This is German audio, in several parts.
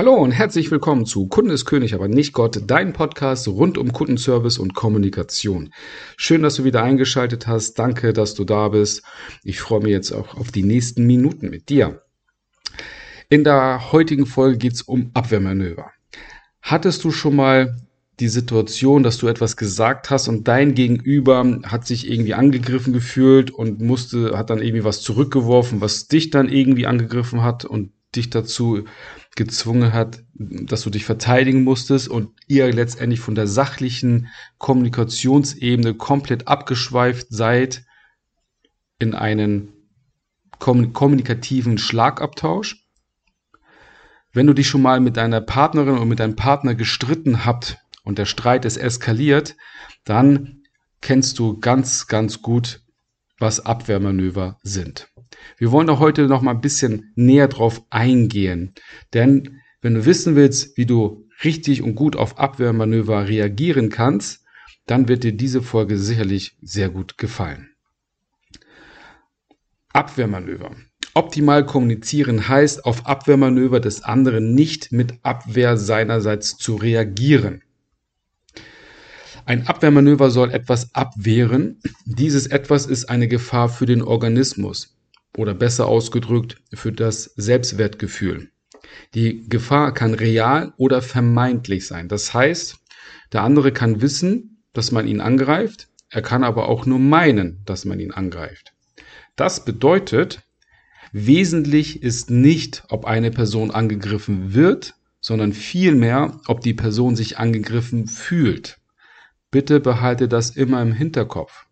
Hallo und herzlich willkommen zu Kunde ist König, aber nicht Gott, dein Podcast rund um Kundenservice und Kommunikation. Schön, dass du wieder eingeschaltet hast. Danke, dass du da bist. Ich freue mich jetzt auch auf die nächsten Minuten mit dir. In der heutigen Folge geht es um Abwehrmanöver. Hattest du schon mal die Situation, dass du etwas gesagt hast und dein Gegenüber hat sich irgendwie angegriffen gefühlt und musste, hat dann irgendwie was zurückgeworfen, was dich dann irgendwie angegriffen hat und dich dazu gezwungen hat, dass du dich verteidigen musstest und ihr letztendlich von der sachlichen Kommunikationsebene komplett abgeschweift seid in einen kommunikativen Schlagabtausch. Wenn du dich schon mal mit deiner Partnerin oder mit deinem Partner gestritten habt und der Streit ist eskaliert, dann kennst du ganz, ganz gut, was Abwehrmanöver sind. Wir wollen auch heute noch mal ein bisschen näher drauf eingehen. Denn wenn du wissen willst, wie du richtig und gut auf Abwehrmanöver reagieren kannst, dann wird dir diese Folge sicherlich sehr gut gefallen. Abwehrmanöver. Optimal kommunizieren heißt, auf Abwehrmanöver des anderen nicht mit Abwehr seinerseits zu reagieren. Ein Abwehrmanöver soll etwas abwehren. Dieses etwas ist eine Gefahr für den Organismus oder besser ausgedrückt für das Selbstwertgefühl. Die Gefahr kann real oder vermeintlich sein. Das heißt, der andere kann wissen, dass man ihn angreift, er kann aber auch nur meinen, dass man ihn angreift. Das bedeutet, wesentlich ist nicht, ob eine Person angegriffen wird, sondern vielmehr, ob die Person sich angegriffen fühlt. Bitte behalte das immer im Hinterkopf.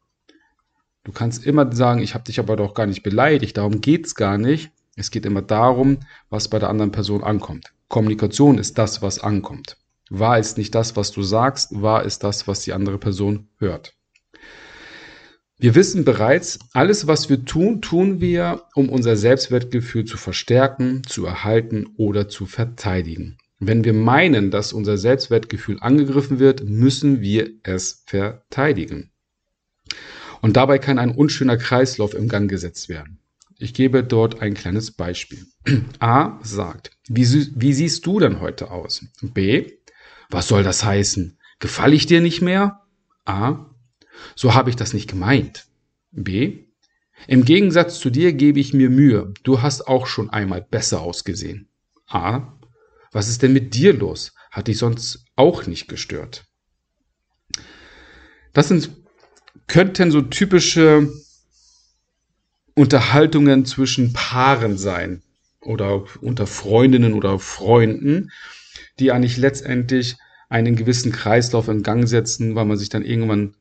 Du kannst immer sagen, ich habe dich aber doch gar nicht beleidigt, darum geht's gar nicht. Es geht immer darum, was bei der anderen Person ankommt. Kommunikation ist das, was ankommt. Wahr ist nicht das, was du sagst, wahr ist das, was die andere Person hört. Wir wissen bereits, alles, was wir tun, tun wir, um unser Selbstwertgefühl zu verstärken, zu erhalten oder zu verteidigen. Wenn wir meinen, dass unser Selbstwertgefühl angegriffen wird, müssen wir es verteidigen. Und dabei kann ein unschöner Kreislauf im Gang gesetzt werden. Ich gebe dort ein kleines Beispiel. A sagt, wie, wie siehst du denn heute aus? B, was soll das heißen? Gefalle ich dir nicht mehr? A, so habe ich das nicht gemeint. B, im Gegensatz zu dir gebe ich mir Mühe. Du hast auch schon einmal besser ausgesehen. A, was ist denn mit dir los? Hat dich sonst auch nicht gestört? Das sind könnten so typische Unterhaltungen zwischen Paaren sein oder unter Freundinnen oder Freunden, die eigentlich letztendlich einen gewissen Kreislauf in Gang setzen, weil man sich dann irgendwann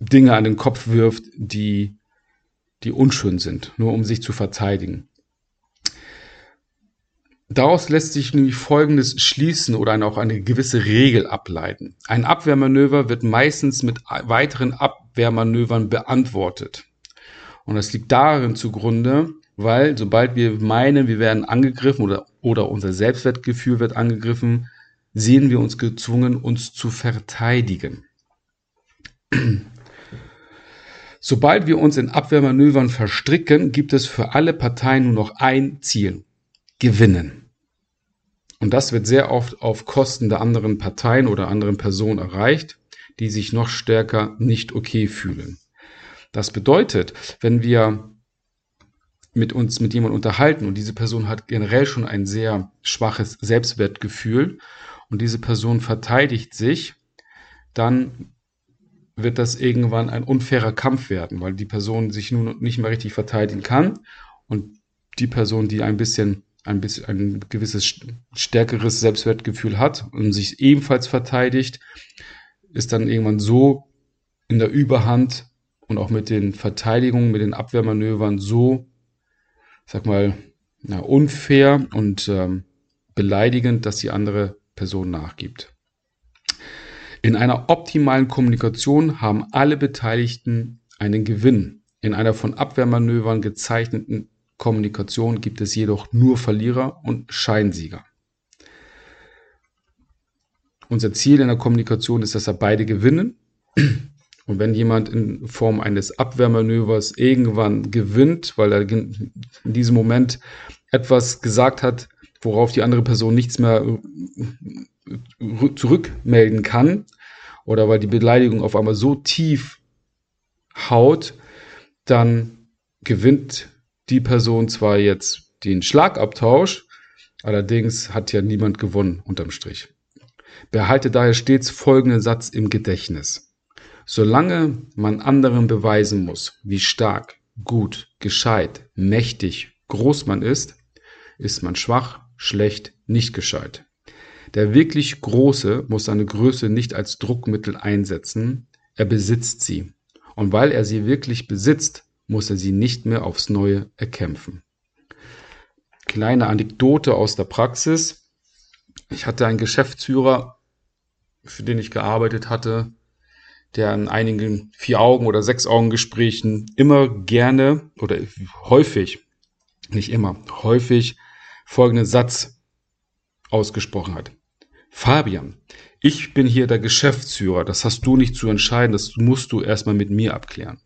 Dinge an den Kopf wirft, die, die unschön sind, nur um sich zu verteidigen. Daraus lässt sich nämlich Folgendes schließen oder auch eine gewisse Regel ableiten. Ein Abwehrmanöver wird meistens mit weiteren Abwehrmanövern beantwortet. Und das liegt darin zugrunde, weil sobald wir meinen, wir werden angegriffen oder, oder unser Selbstwertgefühl wird angegriffen, sehen wir uns gezwungen, uns zu verteidigen. Sobald wir uns in Abwehrmanövern verstricken, gibt es für alle Parteien nur noch ein Ziel. Gewinnen. Und das wird sehr oft auf Kosten der anderen Parteien oder anderen Personen erreicht, die sich noch stärker nicht okay fühlen. Das bedeutet, wenn wir mit uns mit jemandem unterhalten und diese Person hat generell schon ein sehr schwaches Selbstwertgefühl und diese Person verteidigt sich, dann wird das irgendwann ein unfairer Kampf werden, weil die Person sich nun nicht mehr richtig verteidigen kann und die Person, die ein bisschen ein bisschen ein gewisses stärkeres Selbstwertgefühl hat und sich ebenfalls verteidigt, ist dann irgendwann so in der Überhand und auch mit den Verteidigungen, mit den Abwehrmanövern so, sag mal, na, unfair und ähm, beleidigend, dass die andere Person nachgibt. In einer optimalen Kommunikation haben alle Beteiligten einen Gewinn. In einer von Abwehrmanövern gezeichneten Kommunikation gibt es jedoch nur Verlierer und Scheinsieger. Unser Ziel in der Kommunikation ist, dass er beide gewinnen. Und wenn jemand in Form eines Abwehrmanövers irgendwann gewinnt, weil er in diesem Moment etwas gesagt hat, worauf die andere Person nichts mehr äh, zurückmelden kann oder weil die Beleidigung auf einmal so tief haut, dann gewinnt die Person zwar jetzt den Schlagabtausch, allerdings hat ja niemand gewonnen unterm Strich. Behalte daher stets folgenden Satz im Gedächtnis. Solange man anderen beweisen muss, wie stark, gut, gescheit, mächtig, groß man ist, ist man schwach, schlecht, nicht gescheit. Der wirklich Große muss seine Größe nicht als Druckmittel einsetzen, er besitzt sie. Und weil er sie wirklich besitzt, muss er sie nicht mehr aufs Neue erkämpfen. Kleine Anekdote aus der Praxis. Ich hatte einen Geschäftsführer, für den ich gearbeitet hatte, der in einigen Vier-Augen- oder Sechs-Augen-Gesprächen immer gerne oder häufig, nicht immer, häufig folgenden Satz ausgesprochen hat. Fabian, ich bin hier der Geschäftsführer, das hast du nicht zu entscheiden, das musst du erstmal mit mir abklären.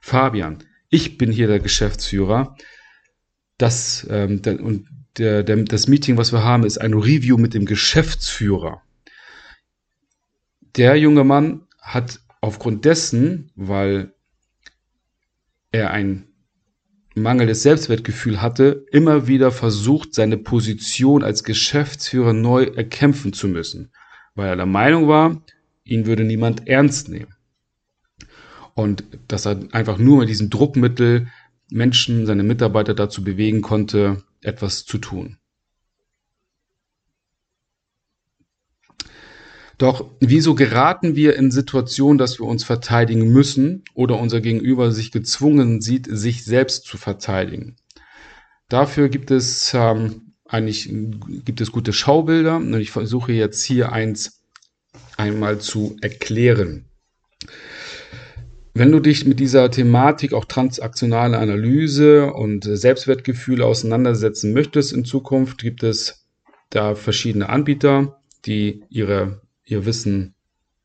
Fabian, ich bin hier der Geschäftsführer, das, ähm, und der, der, das Meeting, was wir haben, ist ein Review mit dem Geschäftsführer. Der junge Mann hat aufgrund dessen, weil er ein mangelndes Selbstwertgefühl hatte, immer wieder versucht, seine Position als Geschäftsführer neu erkämpfen zu müssen, weil er der Meinung war, ihn würde niemand ernst nehmen. Und dass er einfach nur mit diesem Druckmittel Menschen, seine Mitarbeiter dazu bewegen konnte, etwas zu tun. Doch wieso geraten wir in Situationen, dass wir uns verteidigen müssen oder unser Gegenüber sich gezwungen sieht, sich selbst zu verteidigen? Dafür gibt es ähm, eigentlich gibt es gute Schaubilder und ich versuche jetzt hier eins einmal zu erklären. Wenn du dich mit dieser Thematik auch transaktionale Analyse und Selbstwertgefühle auseinandersetzen möchtest in Zukunft, gibt es da verschiedene Anbieter, die ihre ihr Wissen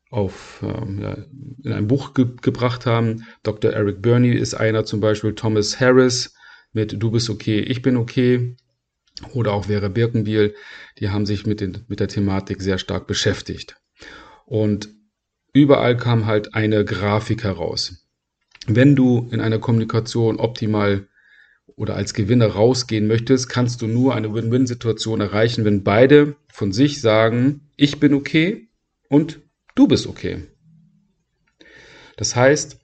auf, ähm, ja, in ein Buch ge gebracht haben. Dr. Eric Burney ist einer zum Beispiel, Thomas Harris mit Du bist okay, ich bin okay. Oder auch Vera Birkenbiel, die haben sich mit, den, mit der Thematik sehr stark beschäftigt. Und überall kam halt eine Grafik heraus. Wenn du in einer Kommunikation optimal oder als Gewinner rausgehen möchtest, kannst du nur eine Win-Win-Situation erreichen, wenn beide von sich sagen, ich bin okay und du bist okay. Das heißt,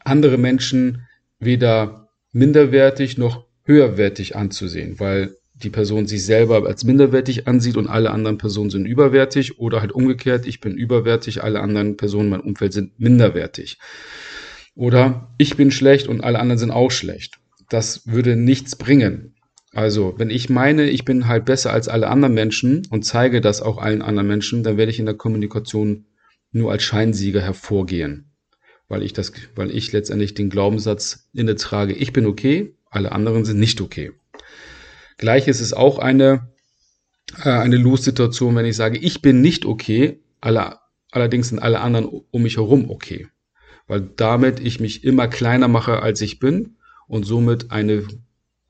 andere Menschen weder minderwertig noch höherwertig anzusehen, weil die Person sich selber als minderwertig ansieht und alle anderen Personen sind überwertig oder halt umgekehrt, ich bin überwertig, alle anderen Personen in meinem Umfeld sind minderwertig. Oder ich bin schlecht und alle anderen sind auch schlecht. Das würde nichts bringen. Also, wenn ich meine, ich bin halt besser als alle anderen Menschen und zeige das auch allen anderen Menschen, dann werde ich in der Kommunikation nur als Scheinsieger hervorgehen. Weil ich das, weil ich letztendlich den Glaubenssatz inne trage, ich bin okay, alle anderen sind nicht okay. Gleich ist es auch eine, äh, eine Lose-Situation, wenn ich sage, ich bin nicht okay, alle, allerdings sind alle anderen um mich herum okay. Weil damit ich mich immer kleiner mache, als ich bin und somit eine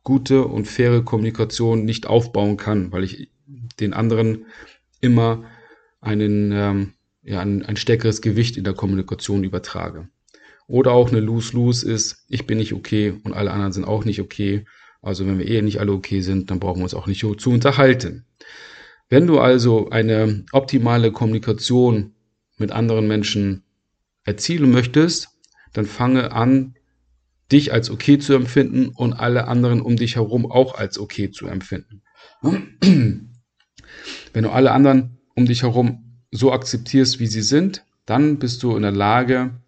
gute und faire Kommunikation nicht aufbauen kann, weil ich den anderen immer einen, ähm, ja, ein, ein stärkeres Gewicht in der Kommunikation übertrage. Oder auch eine Lose-Lose ist, ich bin nicht okay und alle anderen sind auch nicht okay. Also wenn wir eh nicht alle okay sind, dann brauchen wir uns auch nicht zu unterhalten. Wenn du also eine optimale Kommunikation mit anderen Menschen erzielen möchtest, dann fange an, dich als okay zu empfinden und alle anderen um dich herum auch als okay zu empfinden. Wenn du alle anderen um dich herum so akzeptierst, wie sie sind, dann bist du in der Lage,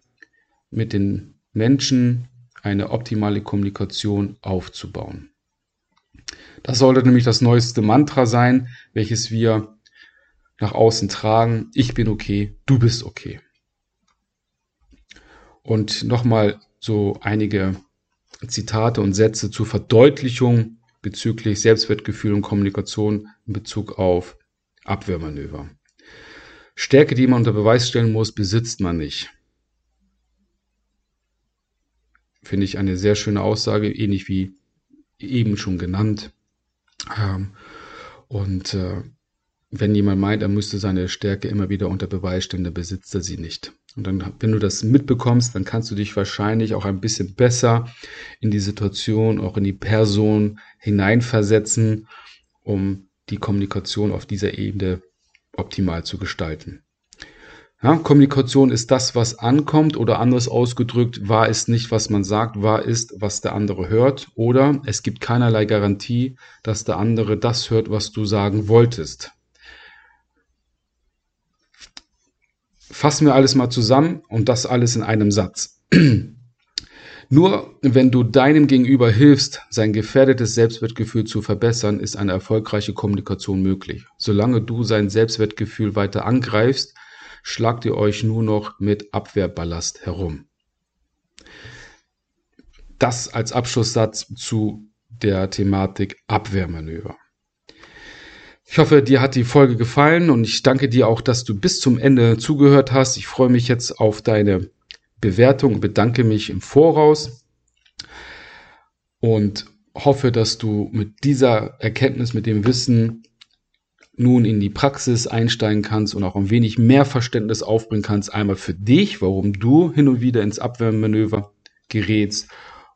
mit den Menschen eine optimale Kommunikation aufzubauen. Das sollte nämlich das neueste Mantra sein, welches wir nach außen tragen. Ich bin okay, du bist okay. Und nochmal so einige Zitate und Sätze zur Verdeutlichung bezüglich Selbstwertgefühl und Kommunikation in Bezug auf Abwehrmanöver. Stärke, die man unter Beweis stellen muss, besitzt man nicht. Finde ich eine sehr schöne Aussage, ähnlich wie eben schon genannt. Ähm, Und äh, wenn jemand meint, er müsste seine Stärke immer wieder unter Beweis stellen, dann besitzt er sie nicht. Und dann, wenn du das mitbekommst, dann kannst du dich wahrscheinlich auch ein bisschen besser in die Situation, auch in die Person hineinversetzen, um die Kommunikation auf dieser Ebene optimal zu gestalten. Ja, Kommunikation ist das, was ankommt oder anders ausgedrückt, wahr ist nicht, was man sagt, wahr ist, was der andere hört oder es gibt keinerlei Garantie, dass der andere das hört, was du sagen wolltest. Fassen wir alles mal zusammen und das alles in einem Satz. Nur wenn du deinem Gegenüber hilfst, sein gefährdetes Selbstwertgefühl zu verbessern, ist eine erfolgreiche Kommunikation möglich. Solange du sein Selbstwertgefühl weiter angreifst, schlagt ihr euch nur noch mit Abwehrballast herum. Das als Abschlusssatz zu der Thematik Abwehrmanöver. Ich hoffe, dir hat die Folge gefallen und ich danke dir auch, dass du bis zum Ende zugehört hast. Ich freue mich jetzt auf deine Bewertung, bedanke mich im Voraus und hoffe, dass du mit dieser Erkenntnis, mit dem Wissen nun in die Praxis einsteigen kannst und auch ein wenig mehr Verständnis aufbringen kannst, einmal für dich, warum du hin und wieder ins Abwehrmanöver gerätst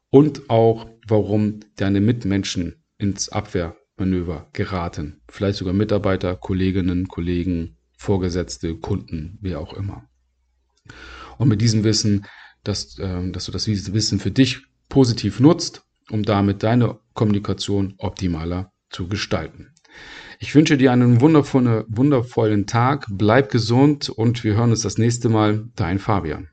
und auch warum deine Mitmenschen ins Abwehrmanöver geraten. Vielleicht sogar Mitarbeiter, Kolleginnen, Kollegen, Vorgesetzte, Kunden, wie auch immer. Und mit diesem Wissen, dass, äh, dass du das Wissen für dich positiv nutzt, um damit deine Kommunikation optimaler zu gestalten. Ich wünsche dir einen wundervollen, Tag, bleib gesund und wir hören uns das nächste Mal. Dein Fabian.